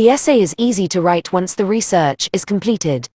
The essay is easy to write once the research is completed.